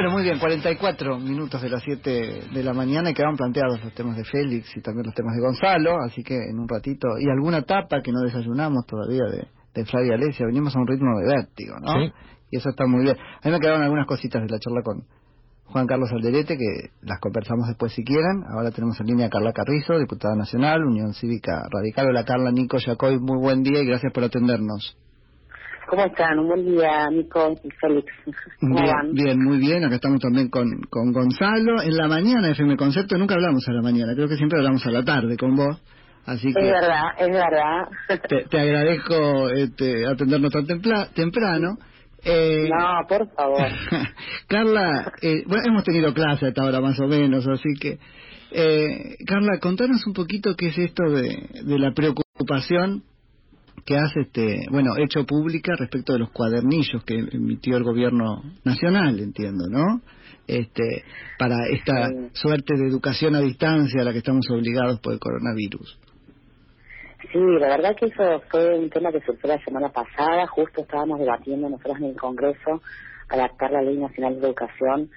Bueno, muy bien, 44 minutos de las 7 de la mañana y quedaron planteados los temas de Félix y también los temas de Gonzalo, así que en un ratito, y alguna tapa que no desayunamos todavía de, de Flavia Alesia, venimos a un ritmo de vértigo, ¿no? Sí. Y eso está muy bien. A mí me quedaron algunas cositas de la charla con Juan Carlos Alderete, que las conversamos después si quieren. Ahora tenemos en línea a Carla Carrizo, diputada nacional, Unión Cívica Radical. Hola Carla, Nico Yacoy, muy buen día y gracias por atendernos. ¿Cómo están? Un buen día, Nico y Félix. ¿Cómo Bien, van? bien, muy bien. Acá estamos también con, con Gonzalo. En la mañana, FM Concepto, nunca hablamos a la mañana, creo que siempre hablamos a la tarde con vos. Así Es que verdad, es verdad. te, te agradezco este, atendernos tan templa- temprano. Eh, No, por favor. Carla, eh, bueno, hemos tenido clase hasta ahora más o menos, así que... Eh, Carla, contanos un poquito qué es esto de, de la preocupación que has este, bueno, hecho pública respecto de los cuadernillos que emitió el gobierno nacional, entiendo, ¿no? Este, para esta Sí. suerte de educación a distancia a la que estamos obligados por el coronavirus. Sí, la verdad que eso fue un tema que surgió la semana pasada. Justo estábamos debatiendo nosotros en el Congreso adaptar la Ley Nacional de Educación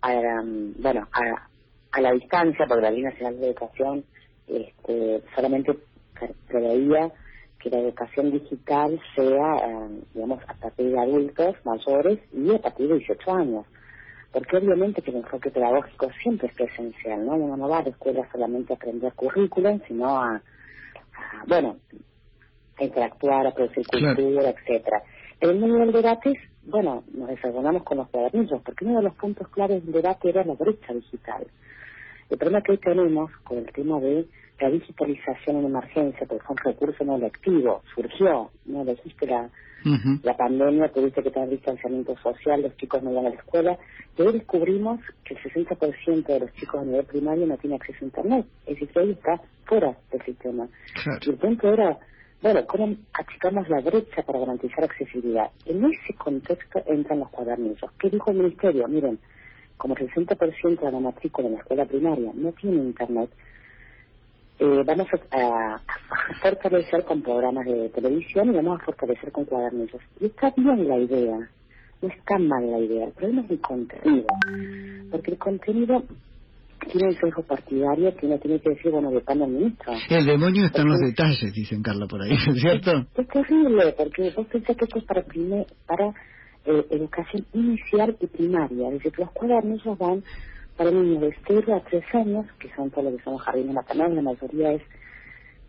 a, la, mm, bueno, a, a la distancia, porque la Ley Nacional de Educación este, solamente pre- preveía que la educación digital sea, eh, digamos, a partir de adultos mayores y a partir de 18 años. Porque obviamente que el enfoque pedagógico siempre es presencial, ¿no? Uno no va a la escuela solamente a aprender currículum, sino a, a, bueno, a interactuar, a producir Claro. cultura, etcétera. En el medio del debate, bueno, nos desarrollamos con los cuadernillos, porque uno de los puntos claves del debate era la brecha digital. El problema que hoy tenemos con el tema de la digitalización en emergencia, porque fue un recurso no electivo, surgió, no elegiste la, la pandemia, tuviste que tener distanciamiento social, los chicos no iban a la escuela, y hoy descubrimos que el 60% de los chicos a nivel primario no tiene acceso a Internet, es decir, que hoy está fuera del sistema. Y el punto era, bueno, ¿cómo achicamos la brecha para garantizar accesibilidad? En ese contexto entran los cuadernillos. ¿Qué dijo el Ministerio? Miren, como el 60% de la matrícula en la escuela primaria no tiene Internet, eh, vamos a, a- a fortalecer con programas de televisión y vamos a fortalecer con cuadernillos. Y está bien la idea, no está mal la idea, el problema es el contenido, porque el contenido tiene un sesgo partidario que uno tiene que decir, bueno, depende del ministro. El demonio está en los detalles, dicen Carla por ahí, ¿cierto? Es terrible, porque vos pensás que esto es para, prime- para eh, educación inicial y primaria. Es decir, que los cuadernillos van para niños de 0 a 3 años, que son todos los que son jardines maternales, la mayoría es,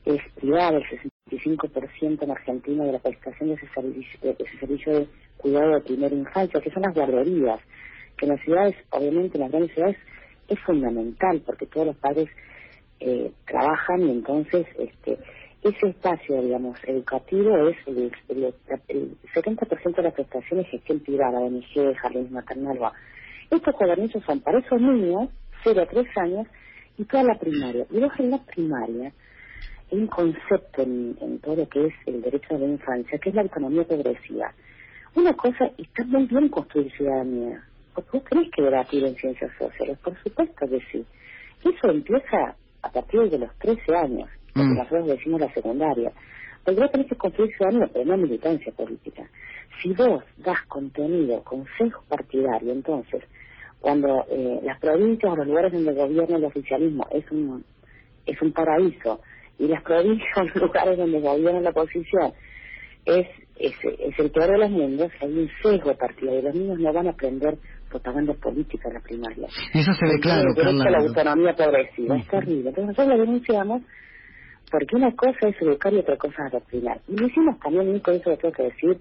es privada, el 65% en Argentina de la prestación de ese, servicio, de ese servicio de cuidado de primera infancia, que son las guarderías, que en las ciudades, obviamente en las grandes ciudades, es fundamental, porque todos los padres eh, trabajan y entonces este ese espacio, digamos, educativo es el, el, el 70% de las prestaciones de gestión privada, ONG, jardines maternal. Estos cuadernillos son para esos niños, 0 a 3 años, y toda la primaria. Y luego en la primaria hay un concepto en, en todo lo que es el derecho de la infancia, que es la autonomía progresiva. Una cosa, está muy bien construir ciudadanía. Porque vos tenés que debatir en ciencias sociales, por supuesto que sí. Eso empieza a partir de los 13 años, porque Mm. nosotros decimos la secundaria. Porque vos tenés que construir ciudadanía, pero no militancia política. Si vos das contenido con sesgo partidario, entonces, cuando eh, las provincias o los lugares donde gobierna el oficialismo es un, es un paraíso, y las provincias o los lugares donde gobierna la oposición es, es, es el peor de los mundos, hay un sesgo partidario, y los niños no van a aprender propaganda política en la primaria. Eso se ve claro, Carla. la autonomía progresiva, es Ujú. terrible. Entonces nosotros lo denunciamos porque una cosa es educar y otra cosa es adoctrinar. Y lo hicimos también, Nico, eso lo tengo que decir,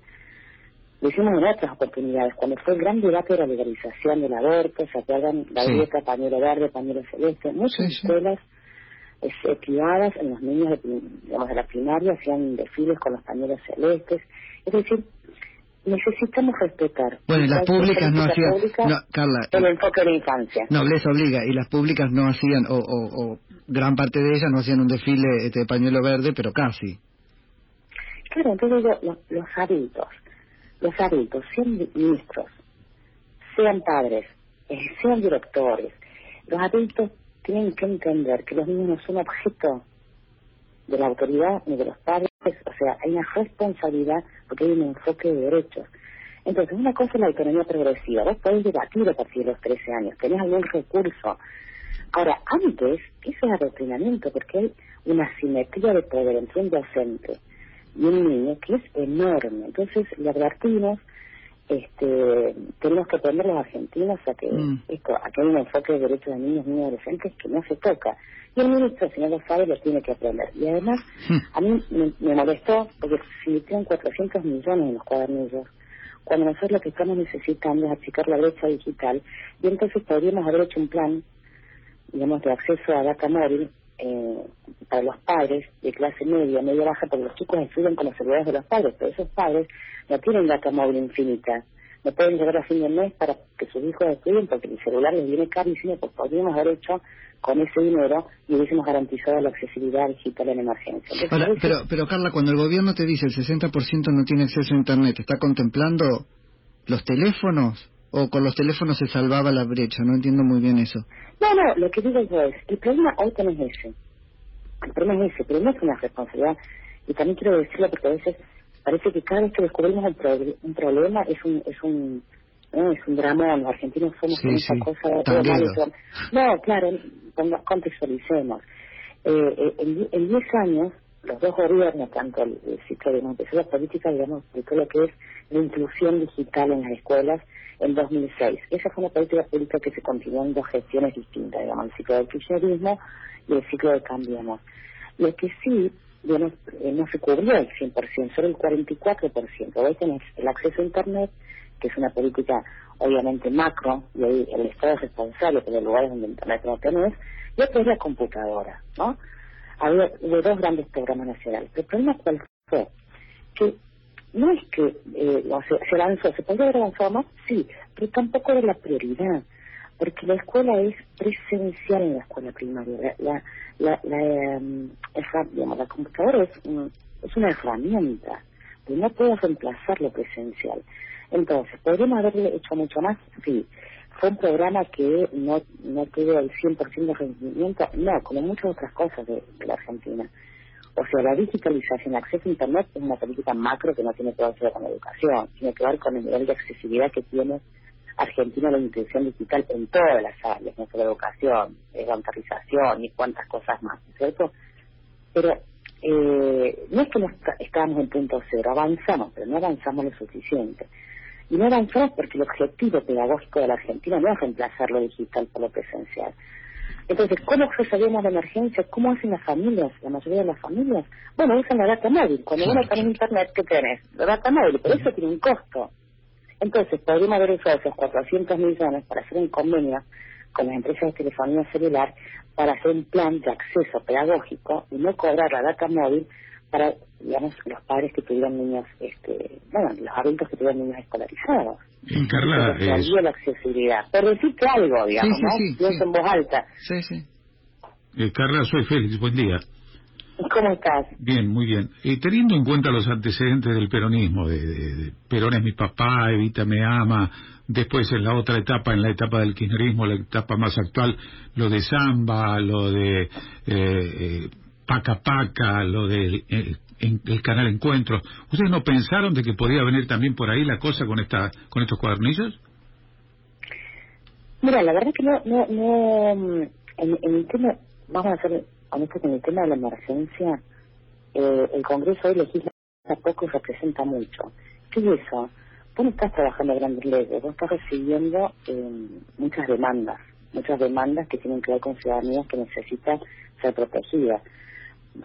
lo hicimos en otras oportunidades, cuando fue el gran debate de la legalización del aborto, se acuerdan la Sí. dieta, pañuelo verde, pañuelo celeste, muchas Sí, sí. escuelas este, privadas en los niños de, digamos, de la primaria hacían desfiles con los pañuelos celestes, es decir, necesitamos respetar. Bueno, y las públicas no hacían... pública, No, Carla, el enfoque de la infancia. No, les obliga, y las públicas no hacían, o, o, o gran parte de ellas no hacían un desfile este, de pañuelo verde, pero casi. Claro, entonces los, los adultos, los adultos, sean ministros, sean padres, eh, sean directores, los adultos tienen que entender que los niños no son objeto de la autoridad ni de los padres, o sea, hay una responsabilidad porque hay un enfoque de derechos. Entonces, una cosa es la autonomía progresiva. Vos podés debatir a partir de los 13 años. Tenés algún recurso. Ahora, antes, eso es adoctrinamiento, porque hay una simetría de poder entre un docente y un niño que es enorme. Entonces, le advertimos, este, tenemos que aprender los argentinos a que Mm. esto, a que hay un enfoque de derechos de niños y niños adolescentes que no se toca. Y el ministro, si no lo sabe, lo tiene que aprender. Y además, Mm. a mí me, me molestó porque se invirtieron 400 millones en los cuadernillos, cuando nosotros lo que estamos necesitando es achicar la brecha digital. Y entonces podríamos haber hecho un plan, digamos, de acceso a data móvil eh, para los padres de clase media, media baja, porque los chicos estudian con los celulares de los padres, pero esos padres no tienen data móvil infinita. No pueden llegar a fin de mes para que sus hijos estudien porque el celular les viene carísimo, pues podríamos haber hecho con ese dinero y hubiésemos garantizado la accesibilidad digital en emergencia. Entonces, Ahora, veces- pero, pero Carla, cuando el gobierno te dice el 60% no tiene acceso a Internet, ¿está contemplando los teléfonos? ¿O con los teléfonos se salvaba la brecha? No entiendo muy bien eso. No, no, lo que digo yo es, el problema hoy no es ese. El problema es ese, pero no es una responsabilidad. Y también quiero decirlo porque a veces parece que cada vez que descubrimos un, pro- un problema es un es un no, es un drama. Los argentinos somos Sí, esa sí, cosa. No, claro, contextualicemos. Eh, eh, en 10 años, los dos gobiernos, tanto el, ciclo de empezó la política, digamos, todo lo que es la inclusión digital en las escuelas en 2006. Esa fue una política pública que se continuó en dos gestiones distintas, digamos, el ciclo del kirchnerismo y el ciclo de Cambiemos. Lo que sí, digamos, eh, no se cubrió el 100%, solo el 44%. Hoy tenés el acceso a Internet, que es una política obviamente macro, y ahí el Estado es responsable por los lugares donde Internet no tenés, y otro es la computadora, ¿no? Había, hubo dos grandes programas nacionales. El problema cuál fue? Que no es que eh, se avanzó, se podría haber avanzado más, sí, pero tampoco era la prioridad, porque la escuela es presencial en la escuela primaria. La, la, la, la, em, herra- digamos, la computadora es, un- es una herramienta, pero no puede reemplazar lo presencial. Entonces, ¿podríamos haberle hecho mucho más? Sí. ¿Fue un programa que no, no tuvo el 100% de rendimiento? No, como muchas otras cosas de, la Argentina. O sea, la digitalización, el acceso a Internet es una política macro que no tiene que ver con la educación, tiene que ver con el nivel de accesibilidad que tiene Argentina la inclusión digital en todas las áreas, no solo educación, eh, bancarización y cuantas cosas más, ¿cierto? Pero eh, no es que no está- estábamos en punto cero, avanzamos, pero no avanzamos lo suficiente. Y no avanzamos porque el objetivo pedagógico de la Argentina no es reemplazar lo digital por lo presencial. Entonces, ¿cómo resolvemos la emergencia? ¿Cómo hacen las familias, la mayoría de las familias? Bueno, usan la data móvil. Cuando uno está en Internet, ¿qué tenés? La data móvil, pero eso tiene un costo. Entonces, podríamos haber usado esos 400 millones para hacer un convenio con las empresas de telefonía celular para hacer un plan de acceso pedagógico y no cobrar la data móvil para, digamos, los padres que tuvieran niños, este, bueno, los adultos que tuvieran niños escolarizados. Carla, ayuda la accesibilidad. Por decirte algo, digamos, sí, ¿no? sí, en voz alta. Sí, sí. eh, Carla, soy Félix, buen día. ¿Cómo estás? Bien, muy bien. Eh, teniendo en cuenta los antecedentes del peronismo, de, de- de Perón es mi papá, Evita me ama, después en la otra etapa, en la etapa del kirchnerismo, la etapa más actual, lo de Zamba, lo de eh, eh, Paca Paca, lo del eh, en- el canal Encuentros, ¿ustedes no pensaron de que podía venir también por ahí la cosa con esta con estos cuadernillos? Mira, la verdad que no, no, no, mm, en, en el tema, vamos a ser honestos, en el tema de la emergencia, eh, el Congreso hoy legisla poco y representa mucho. ¿Qué es eso? Vos no estás trabajando grandes leyes, vos estás recibiendo eh, muchas demandas, muchas demandas que tienen que ver con ciudadanías que necesitan ser protegidas.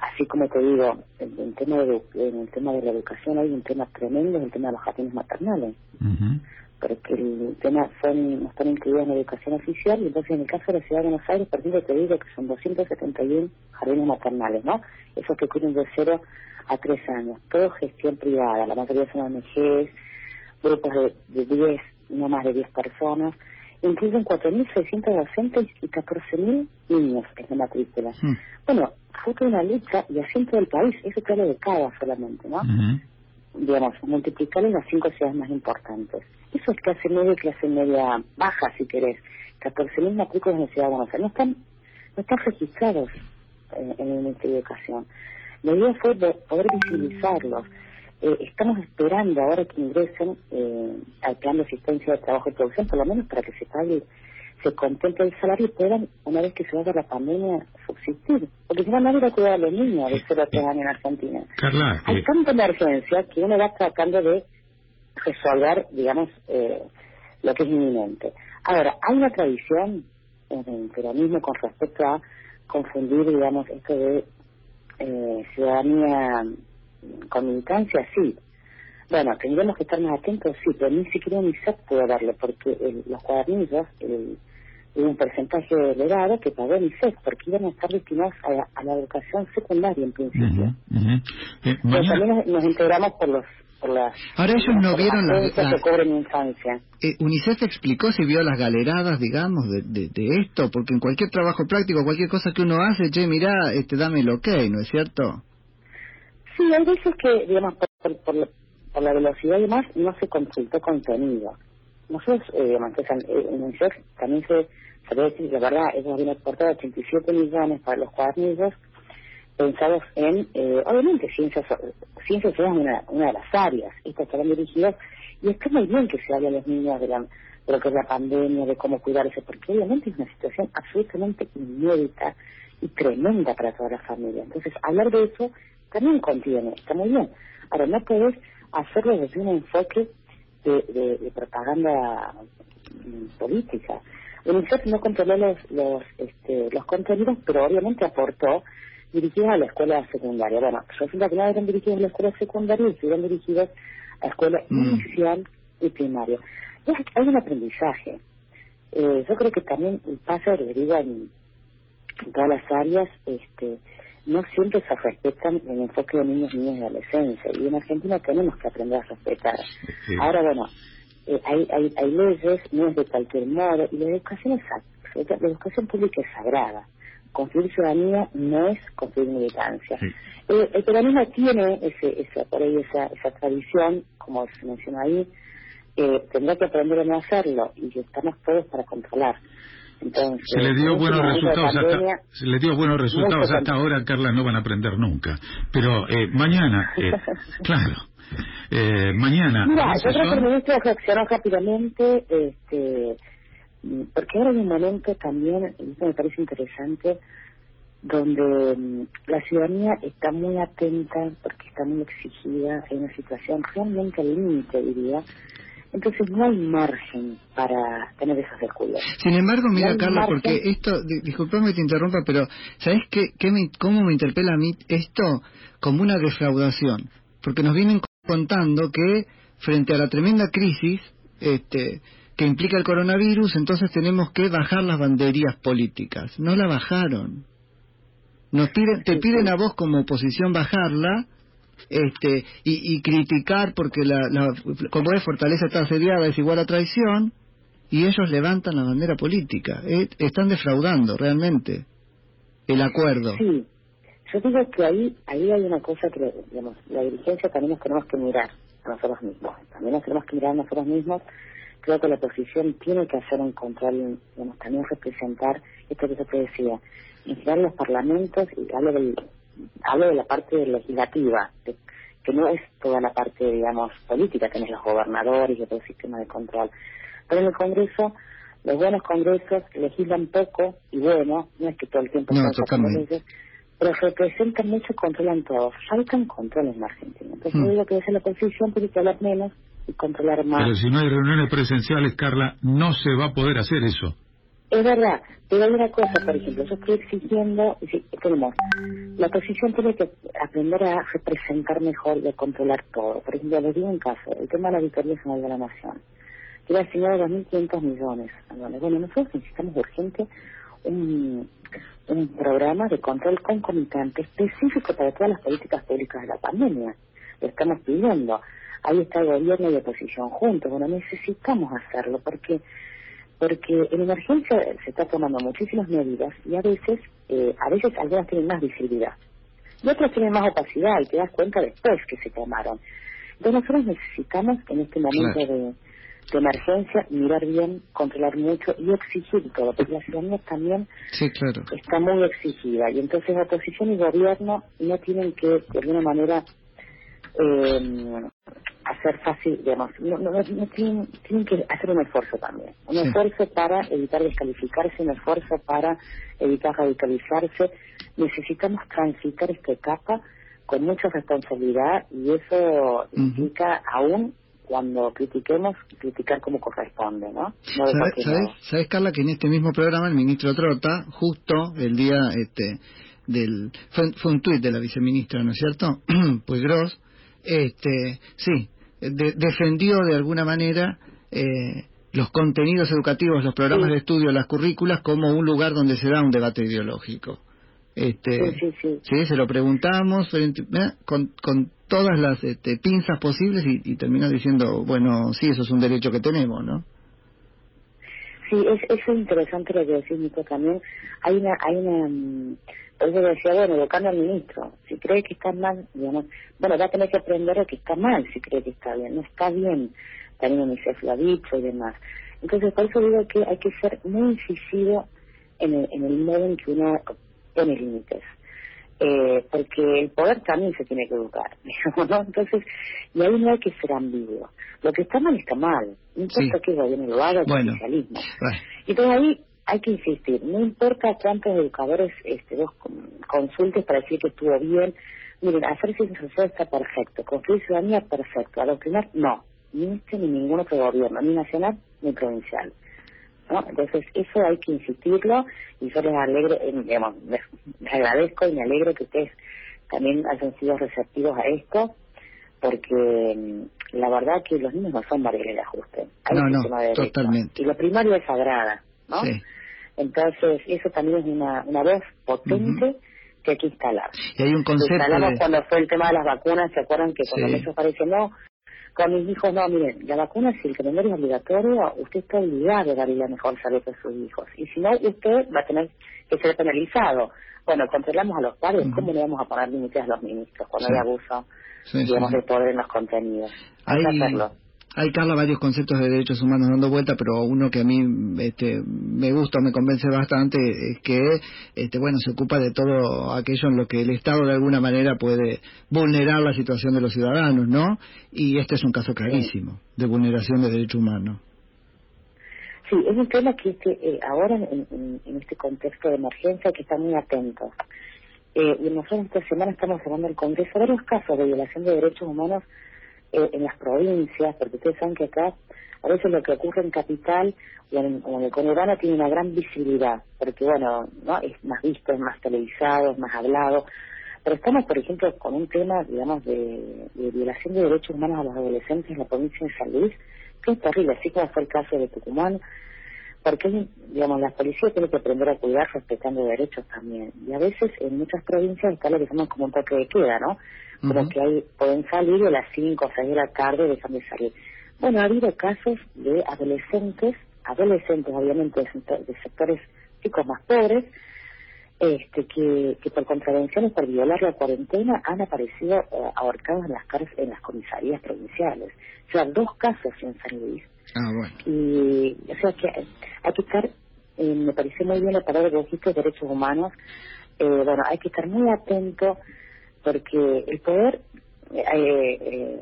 Así como te digo, en el tema de, en el tema de la educación hay un tema tremendo, es el tema de los jardines maternales Ujú. porque el tema son, no están incluidos en la educación oficial y entonces en el caso de la ciudad de Buenos Aires, perdido te digo que son 271 jardines maternales, ¿no? Esos que cubren de 0 a 3 años, todo gestión privada, la mayoría son ONGs, grupos de, de 10, no más de 10 personas, incluyen 4.600 docentes y 14.000 niños en la matrícula. Bueno, fue toda una lucha y así en todo el país, eso te hablo de cada solamente, ¿no? Digamos, multiplicar en las cinco ciudades más importantes. Eso es clase media y clase media baja, si querés. 14.000 matrículas en la ciudad de Buenos Aires. No están, no están registrados eh, en el Ministerio de Educación. La idea fue de poder visibilizarlos. Eh, estamos esperando ahora que ingresen eh, al plan de asistencia de trabajo y producción, por lo menos para que se pague, se contemple el salario y puedan, una vez que se vaya la pandemia, subsistir. Porque si no, nadie va a cuidar a los niños de 0 a 3 años en Argentina. Carla, Hay eh, tanta emergencia que uno va tratando de resolver, digamos, eh, lo que es inminente. Ahora, hay una tradición en el peronismo con respecto a confundir, digamos, esto de eh, ciudadanía con militancia, sí. Bueno, tendríamos que estar más atentos, sí, pero ni siquiera UNICEF puede darlo, porque el- los cuadernillos, el, un porcentaje elevado que pagó UNICEF, porque iban a estar destinados a, la- a la educación secundaria en principio. ujú, ujú. Eh, Pero mañana, también nos, nos integramos por los por las Ahora ellos no vieron las- las- que infancia. Eh, UNICEF explicó si vio las galeradas, digamos, de, de, de esto, porque en cualquier trabajo práctico, cualquier cosa que uno hace, che, mirá, este, dame el ok, ¿no es cierto? Sí, hay veces que, digamos, por, por, la, por la velocidad y demás, no se consultó contenido. Nosotros, eh, digamos, que eh, en UNICEF también se, se debe decir, la verdad, ellos habían aportado 87 millones para los cuadernillos pensados en, eh, obviamente, ciencias ciencias es una, una de las áreas, estas estarán dirigidas, y está muy bien que se hable a los niños de, la, de lo que es la pandemia, de cómo cuidarse, porque obviamente es una situación absolutamente inédita y tremenda para toda la familia. Entonces, hablar de eso también contiene, está muy bien. Ahora, no puedes hacerlo desde un enfoque de, de, de propaganda mm, política. UNICEF no controló los, los, este, los contenidos, pero obviamente aportó dirigidos a la escuela secundaria. Bueno, resulta que no eran dirigidos a la escuela secundaria y estuvieron dirigidos a la escuela Mm. inicial y primaria. Es- hay un aprendizaje. Eh, yo creo que también pasa, lo digo, en, en todas las áreas, este, no siempre se respetan el enfoque de niños, niñas y adolescencia. Y en Argentina tenemos que aprender a respetar. Sí. Ahora, bueno, eh, hay, hay, hay leyes, no es de cualquier modo, y la educación es la educación pública es sagrada. Construir ciudadanía no es construir militancia. Sí. Eh, el peronismo tiene ese, esa, por ahí esa, esa tradición, como se menciona ahí, eh, tendrá que aprender a no hacerlo, y estamos todos para controlar. Entonces, se le dio en buenos resultados hasta, se le dio buenos resultados hasta ahora, Carla, no van a aprender nunca. Pero eh, mañana, eh, claro, eh, mañana. Mira, yo creo que el ministro reaccionó rápidamente, este, porque ahora hay un momento también, esto me parece interesante, donde mm, la ciudadanía está muy atenta, porque está muy exigida, en una situación realmente al límite, diría. Entonces no hay margen para tener esos descuidos. Sin embargo, No mira, hay Carla, margen. porque esto, di- disculpame que te interrumpa, pero ¿sabes qué, qué me- cómo me interpela a mí esto como una defraudación? Porque nos vienen contando que frente a la tremenda crisis este, que implica el coronavirus, entonces tenemos que bajar las banderías políticas. No la bajaron. Nos piden, te piden a vos como oposición bajarla este y, y criticar porque la, la como es fortaleza está asediada es igual a traición y ellos levantan la bandera política Eh, están defraudando realmente el acuerdo Sí, yo digo que ahí ahí hay una cosa que, digamos, la dirigencia también nos tenemos que mirar a nosotros mismos. También nos tenemos que mirar a nosotros mismos. Creo que la oposición tiene que hacer un control, digamos, también representar esto que yo te decía, general los parlamentos, y hablo, del, hablo de la parte legislativa, de- que no es toda la parte, digamos, política, tenés los gobernadores y todo el sistema de control. Pero en el Congreso, los buenos congresos legislan poco y bueno, no es que todo el tiempo No, leyes, pero representan mucho y controlan todo. Faltan controles en Argentina. Entonces, Hmm. yo digo que desde la oposición tiene que hablar menos y controlar más. Pero si no hay reuniones presenciales, Carla, no se va a poder hacer eso. Es verdad, pero hay una cosa, por ejemplo, yo estoy exigiendo, sí, tenemos, la oposición tiene que aprender a representar mejor y a controlar todo. Por ejemplo, les digo un caso, el tema de la Auditoría General de la Nación, que era asignado 2.500 millones anuales. Bueno, nosotros necesitamos urgente un, un programa de control concomitante específico para todas las políticas públicas de la pandemia. Lo estamos pidiendo. Ahí está el gobierno y la oposición juntos. Bueno, necesitamos hacerlo porque porque en emergencia se está tomando muchísimas medidas y a veces, eh, a veces algunas tienen más visibilidad y otras tienen más opacidad y te das cuenta después que se tomaron. Entonces nosotros necesitamos en este momento Claro. de, de emergencia mirar bien, controlar mucho y exigir todo, porque la ciudadanía también sí claro está muy exigida y entonces la oposición y gobierno no tienen que de alguna manera eh, hacer fácil, digamos, no, no, no tienen, tienen, que hacer un esfuerzo también, un esfuerzo para evitar descalificarse, un esfuerzo para evitar radicalizarse. Necesitamos transitar esta etapa con mucha responsabilidad y eso implica aún cuando critiquemos, criticar como corresponde, ¿no? ¿Sabes, ¿Sabes, Carla, que en este mismo programa el ministro Trota, justo el día este del... Fue, un tuit de la viceministra, ¿no es cierto? pues Gross, este, sí, defendió de alguna manera eh, los contenidos educativos, los programas de estudio, las currículas como un lugar donde se da un debate ideológico. Este, sí, sí, sí. se lo preguntamos eh, con, con todas las este, pinzas posibles y, y terminó diciendo, bueno, sí, eso es un derecho que tenemos, ¿no? Sí, es, es interesante lo que decís, Nico, también. Hay una, hay una, mm, por eso decía, bueno, educando al ministro, si cree que está mal, digamos, bueno, va a tener que aprender a que está mal si cree que está bien, no está bien, también UNICEF lo ha dicho y demás. Entonces, por eso digo que hay que ser muy incisivo en el, en el modo en que uno pone límites. Eh, porque el poder también se tiene que educar, digamos, ¿no? Entonces, y ahí no hay que ser ambiguo. Lo que está mal está mal, no importa qué gobierno lo haga, bueno, el socialismo. Y entonces ahí hay que insistir, no importa cuántos educadores este, vos consultes para decir que estuvo bien, miren, hacer ciencia social está perfecto, construir ciudadanía perfecto, adoctrinar no, ni este ni ningún otro gobierno, ni nacional ni provincial. Entonces, eso hay que insistirlo y yo les alegro, eh, digamos, les, agradezco y me alegro que ustedes también hayan sido receptivos a esto, porque mm, la verdad que los niños no son variables de ajuste. Hay no, no, totalmente. Y lo primario es sagrada, ¿no? Entonces, eso también es una, una voz potente que hay que instalar. Y hay un concepto. instalamos cuando fue el tema de las vacunas, ¿se acuerdan que cuando eso apareció? No, con mis hijos, no, miren, la vacuna si el calendario es obligatorio, usted está obligado a darle la mejor salud a sus hijos. Y si no, usted va a tener que ser penalizado. Bueno, controlamos a los padres, ¿cómo le vamos a poner límites a los ministros cuando hay abuso, digamos, de poder en los contenidos? Hay, hay, Carla, varios conceptos de derechos humanos dando vuelta, pero uno que a mí este, me gusta, me convence bastante, es que, este, bueno, se ocupa de todo aquello en lo que el Estado de alguna manera puede vulnerar la situación de los ciudadanos, ¿no? Y este es un caso clarísimo de vulneración de derechos humanos. Sí, es un tema que, eh, ahora en, este contexto de emergencia hay que estar muy atentos. Eh, y nosotros esta semana estamos hablando del Congreso varios casos de violación de derechos humanos eh, en las provincias, porque ustedes saben que acá a veces lo que ocurre en capital o en, el conurbano tiene una gran visibilidad, porque bueno, no es más visto, es más televisado, es más hablado. Pero estamos, por ejemplo, con un tema, digamos, de, violación de derechos humanos a los adolescentes en la provincia de San Luis, que es terrible, así como fue el caso de Tucumán, porque, digamos, la policía tiene que aprender a cuidar respetando derechos también. Y a veces en muchas provincias está lo que llamamos como un toque de queda, ¿no? Que hay, pueden salir a las 5 o 6 de la tarde dejan de salir. Bueno, ha habido casos de adolescentes, adolescentes obviamente de, sectores chicos más pobres, este, que, que por contravenciones, por violar la cuarentena, han aparecido eh, ahorcados en las en las comisarías provinciales. O sea, dos casos en San Luis. Ah, bueno. Y, o sea, que hay que estar, eh, me parece muy bien la palabra de registro de derechos humanos, eh, bueno, hay que estar muy atento porque el poder, eh, eh,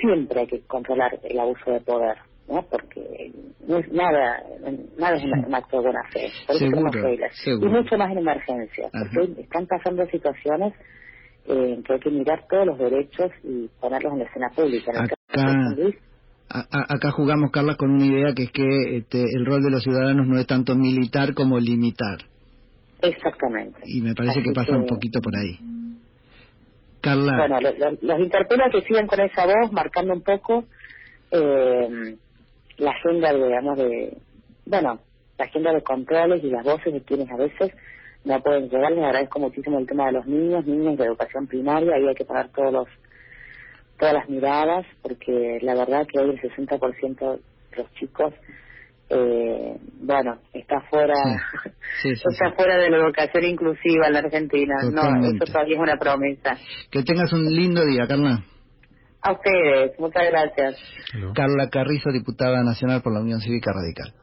siempre hay que controlar el abuso de poder, ¿no? Porque no es nada, nada es un acto de buena fe, por eso tenemos reglas. Y mucho más en emergencia, porque están pasando situaciones eh, en que hay que mirar todos los derechos y ponerlos en la escena pública. acá, acá jugamos, Carla, con una idea que es que este, el rol de los ciudadanos no es tanto militar como limitar. Exactamente. Y me parece que pasa un poquito por ahí. Bueno, los, interpela que sigan con esa voz, marcando un poco eh, la agenda, digamos, de. Bueno, la agenda de controles y las voces de quienes a veces no pueden llegar. Les agradezco muchísimo el tema de los niños, niños de educación primaria. Ahí hay que poner todos los, todas las miradas, porque la verdad que hoy el 60% de los chicos eh, bueno, está fuera, está fuera de la educación inclusiva en la Argentina. No, eso todavía es una promesa. Que tengas un lindo día, Carla. A ustedes, muchas gracias. Carla Carrizo, diputada nacional por la Unión Cívica Radical.